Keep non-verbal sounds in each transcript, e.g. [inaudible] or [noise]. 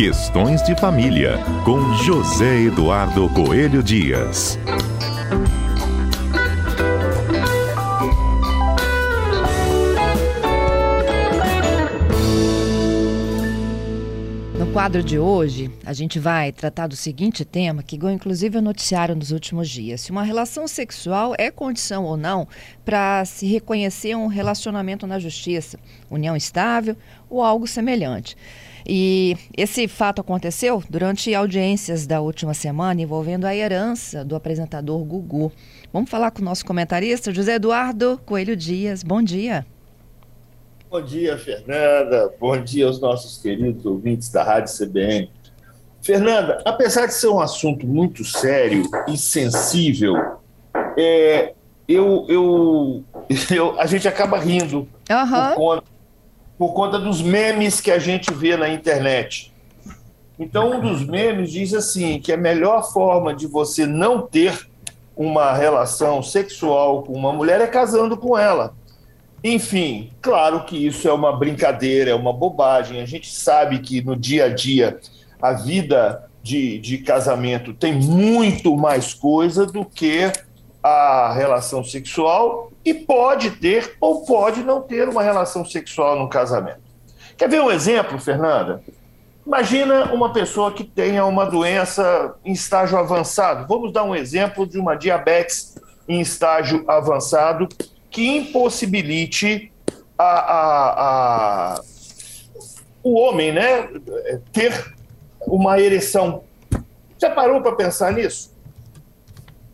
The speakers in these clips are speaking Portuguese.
Questões de Família, com José Eduardo Coelho Dias. No quadro de hoje, a gente vai tratar do seguinte tema que ganhou inclusive o noticiário nos últimos dias. Se uma relação sexual é condição ou não para se reconhecer um relacionamento na justiça, união estável ou algo semelhante. E esse fato aconteceu durante audiências da última semana envolvendo a herança do apresentador Gugu. Vamos falar com o nosso comentarista, José Eduardo Coelho Dias. Bom dia. Bom dia, Fernanda. Bom dia aos nossos queridos ouvintes da Rádio CBN. Fernanda, apesar de ser um assunto muito sério e sensível, é, eu, eu, [laughs] eu, a gente acaba rindo uhum. por, conta, por conta dos memes que a gente vê na internet. Então, um dos memes diz assim: que a melhor forma de você não ter uma relação sexual com uma mulher é casando com ela. Enfim, claro que isso é uma brincadeira, é uma bobagem. A gente sabe que no dia a dia a vida de, de casamento tem muito mais coisa do que a relação sexual e pode ter ou pode não ter uma relação sexual no casamento. Quer ver um exemplo, Fernanda? Imagina uma pessoa que tenha uma doença em estágio avançado. Vamos dar um exemplo de uma diabetes em estágio avançado que impossibilite a, a, a, o homem né, ter uma ereção. Já parou para pensar nisso?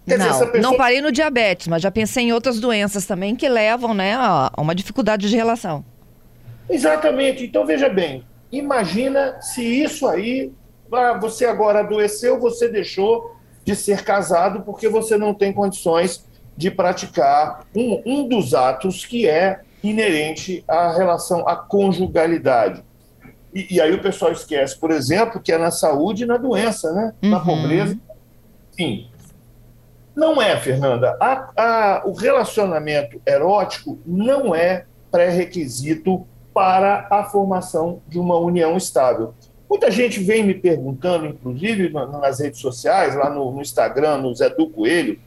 Quer não, dizer, pessoa... não parei no diabetes, mas já pensei em outras doenças também que levam né, a uma dificuldade de relação. Exatamente. Então, veja bem, imagina se isso aí, ah, você agora adoeceu, você deixou de ser casado porque você não tem condições de praticar um, um dos atos que é inerente à relação, à conjugalidade. E, e, aí o pessoal esquece, por exemplo, que é na saúde e na doença, né? Uhum. Na pobreza. Sim. Não é, Fernanda. A, a, o relacionamento erótico não é pré-requisito para a formação de uma união estável. Muita gente vem me perguntando, inclusive nas redes sociais, lá no, no Instagram, no Zé do Coelho,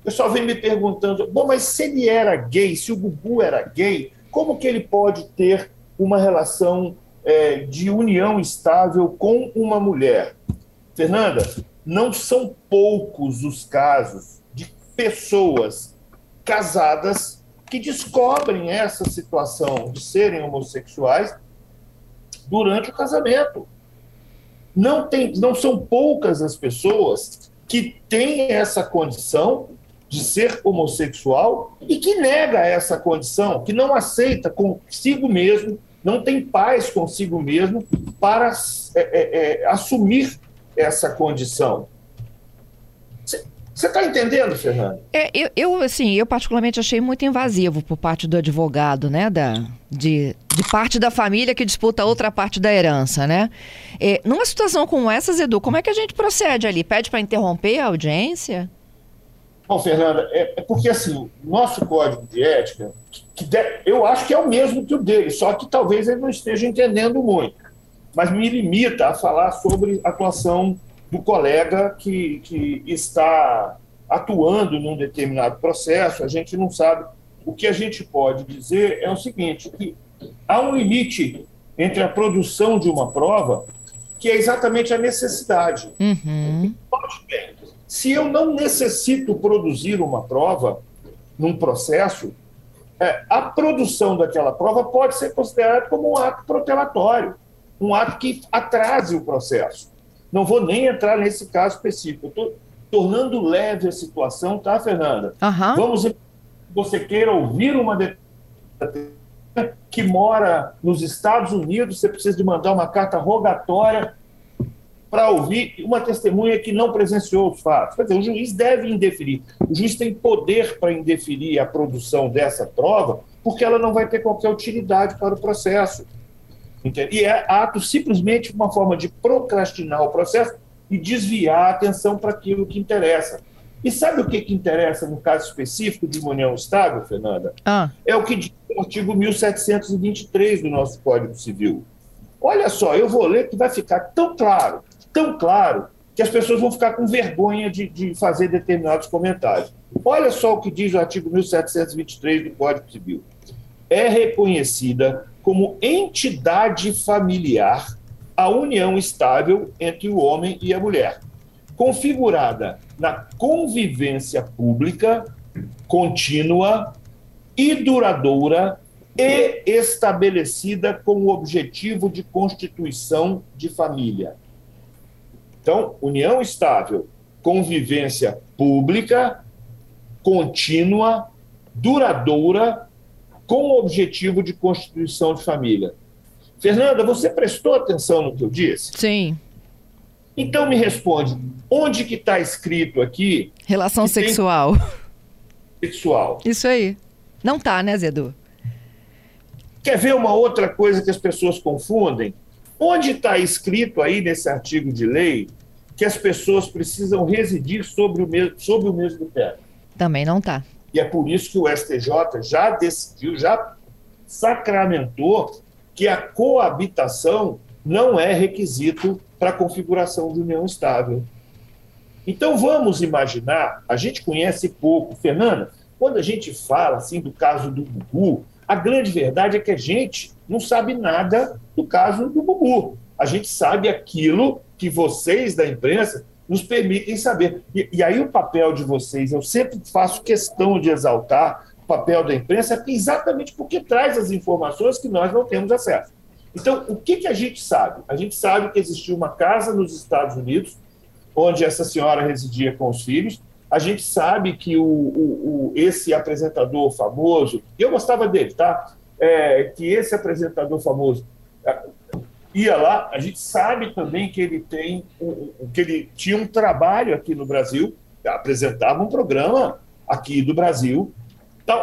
o pessoal vem me perguntando: bom, mas se ele era gay, se o Gugu era gay, como que ele pode ter uma relação é, de união estável com uma mulher? Fernanda, não são poucos os casos de pessoas casadas que descobrem essa situação de serem homossexuais durante o casamento. Não, tem, não são poucas as pessoas que têm essa condição de ser homossexual e que nega essa condição, que não aceita consigo mesmo, não tem paz consigo mesmo para é, é, é, assumir essa condição. Você está entendendo, Fernando? É, eu, eu, assim, eu particularmente achei muito invasivo por parte do advogado, né, da, de, de parte da família que disputa outra parte da herança, né? É, numa situação como essa, Edu, como é que a gente procede ali? Pede para interromper a audiência? Bom, Fernanda, é, é, porque assim, nosso código de ética, que de, eu acho que é o mesmo que o dele, só que talvez ele não esteja entendendo muito. Mas me limita a falar sobre a atuação do colega que, que está atuando num determinado processo. A gente não sabe. O que a gente pode dizer é o seguinte: que há um limite entre a produção de uma prova, que é exatamente a necessidade. Uhum. Se eu não necessito produzir uma prova num processo, é, a produção daquela prova pode ser considerada como um ato protelatório, um ato que atrase o processo. Não vou nem entrar nesse caso específico. Estou tornando leve a situação, tá, Fernanda? Uhum. Vamos, você queira ouvir uma que mora nos Estados Unidos, você precisa de mandar uma carta rogatória para ouvir uma testemunha que não presenciou os fatos. Quer dizer, o juiz deve indeferir. O juiz tem poder para indeferir a produção dessa prova, porque ela não vai ter qualquer utilidade para o processo. Entende? E é ato simplesmente uma forma de procrastinar o processo e desviar a atenção para aquilo que interessa. E sabe o que, que interessa no caso específico de uma união estável, Fernanda? Ah. É o que diz o artigo 1723 do nosso Código Civil Olha só, eu vou ler que vai ficar tão claro, tão claro, que as pessoas vão ficar com vergonha de, de fazer determinados comentários. Olha só o que diz o artigo 1723 do Código Civil. É reconhecida como entidade familiar a união estável entre o homem e a mulher, configurada na convivência pública, contínua e duradoura e estabelecida com o objetivo de constituição de família. Então, união estável, convivência pública, contínua, duradoura, com o objetivo de constituição de família. Fernanda, você prestou atenção no que eu disse? Sim. Então me responde, onde que está escrito aqui? Relação sexual. Sexual. Isso aí. Não tá, né, Zedu? Quer ver uma outra coisa que as pessoas confundem? Onde está escrito aí nesse artigo de lei que as pessoas precisam residir sobre o mesmo, sobre o mesmo teto? Também não está. E é por isso que o STJ já decidiu, já sacramentou que a coabitação não é requisito para a configuração de união estável. Então vamos imaginar, a gente conhece pouco, Fernanda, quando a gente fala assim do caso do Gugu, a grande verdade é que a gente não sabe nada do caso do Bubu. A gente sabe aquilo que vocês da imprensa nos permitem saber. E, e, aí o papel de vocês, eu sempre faço questão de exaltar o papel da imprensa, exatamente porque traz as informações que nós não temos acesso. Então, o que, que a gente sabe? A gente sabe que existia uma casa nos Estados Unidos, onde essa senhora residia com os filhos, a gente sabe que o, o, o, esse apresentador famoso, eu gostava dele, tá? É, que esse apresentador famoso ia lá, a gente sabe também que ele tem que ele tinha um trabalho aqui no Brasil, apresentava um programa aqui do Brasil.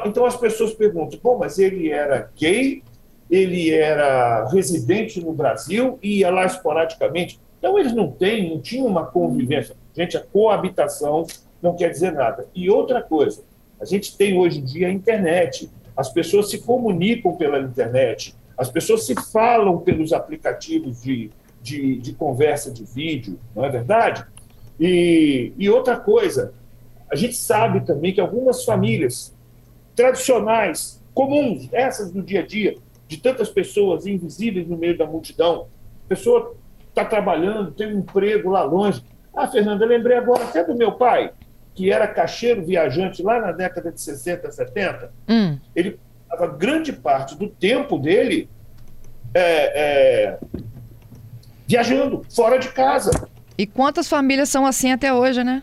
Então, as pessoas perguntam, bom, mas ele era gay, ele era residente no Brasil e ia lá esporadicamente. Então eles não têm, não tinham uma convivência. Gente, a coabitação não quer dizer nada. E outra coisa, a gente tem hoje em dia a internet. As pessoas se comunicam pela internet, as pessoas se falam pelos aplicativos de, de, de conversa de vídeo, não é verdade? E, e outra coisa, a gente sabe também que algumas famílias tradicionais, comuns, essas do dia a dia, de tantas pessoas invisíveis no meio da multidão, a pessoa está trabalhando, tem um emprego lá longe. Ah, Fernanda, lembrei agora até do meu pai que era caixeiro viajante lá na década de 60, 70, hum. ele passava grande parte do tempo dele é, é, viajando, fora de casa. E quantas famílias são assim até hoje, né?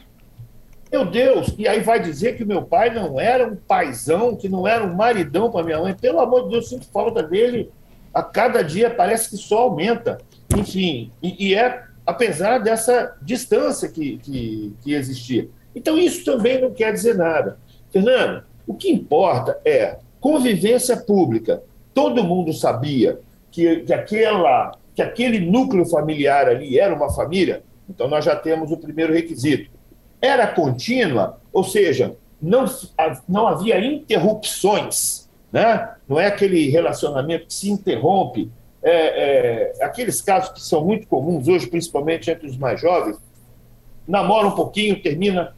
Meu Deus, e aí vai dizer que meu pai não era um paizão, que não era um maridão para minha mãe. Pelo amor de Deus, sinto falta dele. A cada dia parece que só aumenta. Enfim, e, e é apesar dessa distância que, que, que existia. Então, isso também não quer dizer nada. Fernando, o que importa é convivência pública. Todo mundo sabia que, que, aquela, que aquele núcleo familiar ali era uma família, então nós já temos o primeiro requisito. Era contínua, ou seja, não, não havia interrupções, né? não é aquele relacionamento que se interrompe. É, é, aqueles casos que são muito comuns hoje, principalmente entre os mais jovens, namora um pouquinho, termina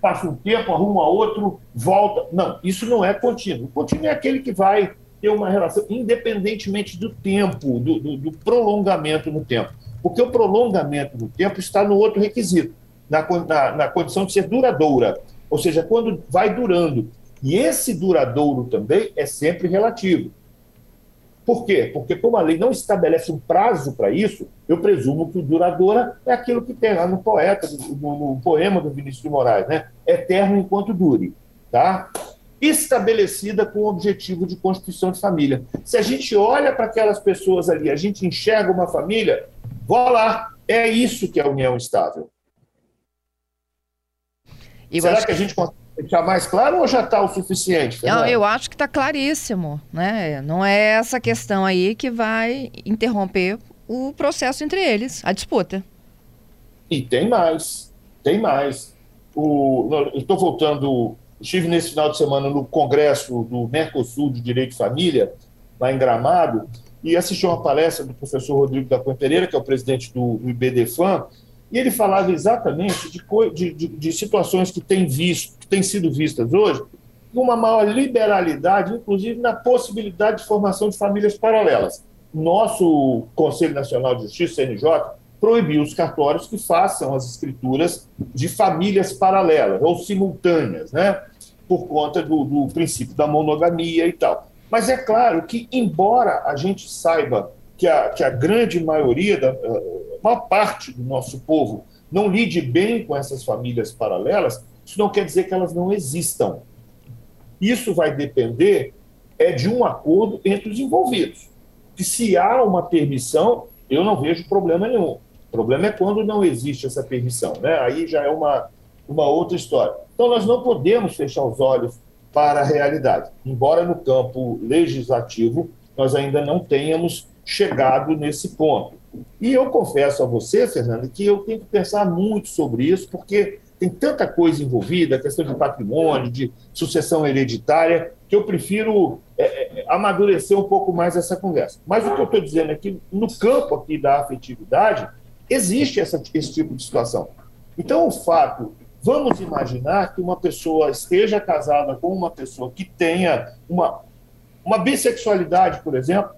passa um tempo, arruma outro, volta. Não, isso não é contínuo. O contínuo é aquele que vai ter uma relação, independentemente do tempo, do, do, do prolongamento no tempo. Porque o prolongamento no tempo está no outro requisito, na, na, na condição de ser duradoura. Ou seja, quando vai durando. E esse duradouro também é sempre relativo. Por quê? Porque como a lei não estabelece um prazo para isso, eu presumo que o duradoura é aquilo que tem lá no poeta, no, no poema do Vinícius de Moraes, né? Eterno enquanto dure, tá? Estabelecida com o objetivo de constituição de família. Se a gente olha para aquelas pessoas ali, a gente enxerga uma família, vá lá, é isso que é a união estável. Será que a gente consegue deixar mais claro ou já está o suficiente? Não, eu acho que está claríssimo. Né? Não é essa questão aí que vai interromper o processo entre eles, a disputa. E tem mais, tem mais. O, estou voltando, estive nesse final de semana no Congresso do Mercosul de Direito de Família, lá em Gramado, e assisti uma palestra do professor Rodrigo da Cunha Pereira, que é o presidente do, do IBDFAM, e ele falava exatamente de, de, de, de situações que têm visto, que têm sido vistas hoje, com uma maior liberalidade, inclusive na possibilidade de formação de famílias paralelas. Nosso Conselho Nacional de Justiça, CNJ, proibiu os cartórios que façam as escrituras de famílias paralelas ou simultâneas, né? por conta do, do princípio da monogamia e tal. Mas é claro que, embora a gente saiba que a, que a grande maioria, da, a maior parte do nosso povo não lide bem com essas famílias paralelas, isso não quer dizer que elas não existam. Isso vai depender é de um acordo entre os envolvidos. Que se há uma permissão, eu não vejo problema nenhum. O problema é quando não existe essa permissão, né? Aí já é uma, uma outra história. Então nós não podemos fechar os olhos para a realidade. Embora no campo legislativo nós ainda não tenhamos chegado nesse ponto. E eu confesso a você, Fernando, que eu tenho que pensar muito sobre isso, porque tem tanta coisa envolvida, questão de patrimônio, de sucessão hereditária, que eu prefiro é, é, amadurecer um pouco mais essa conversa. Mas o que eu estou dizendo é que no campo aqui da afetividade existe essa, esse tipo de situação. Então, o fato, vamos imaginar que uma pessoa esteja casada com uma pessoa que tenha uma, uma bissexualidade, por exemplo,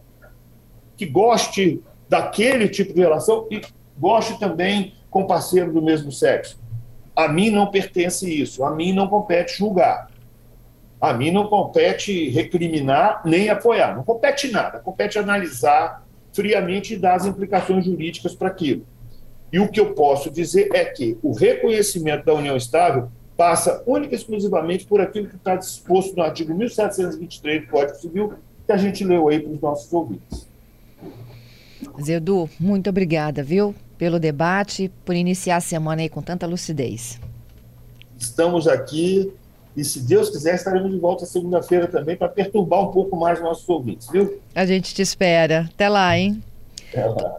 que goste daquele tipo de relação e goste também com parceiro do mesmo sexo. A mim não pertence isso, a mim não compete julgar. A mim não compete recriminar nem apoiar, não compete nada, compete analisar friamente e dar as implicações jurídicas para aquilo. E o que eu posso dizer é que o reconhecimento da união estável passa única e exclusivamente por aquilo que está disposto no artigo 1723 do Código Civil, que a gente leu aí para os nossos ouvintes. Zedu, muito obrigada, viu, pelo debate, por iniciar a semana aí com tanta lucidez. Estamos aqui e, se Deus quiser, estaremos de volta segunda-feira também para perturbar um pouco mais nossos ouvintes, viu? A gente te espera. Até lá, hein? Até lá.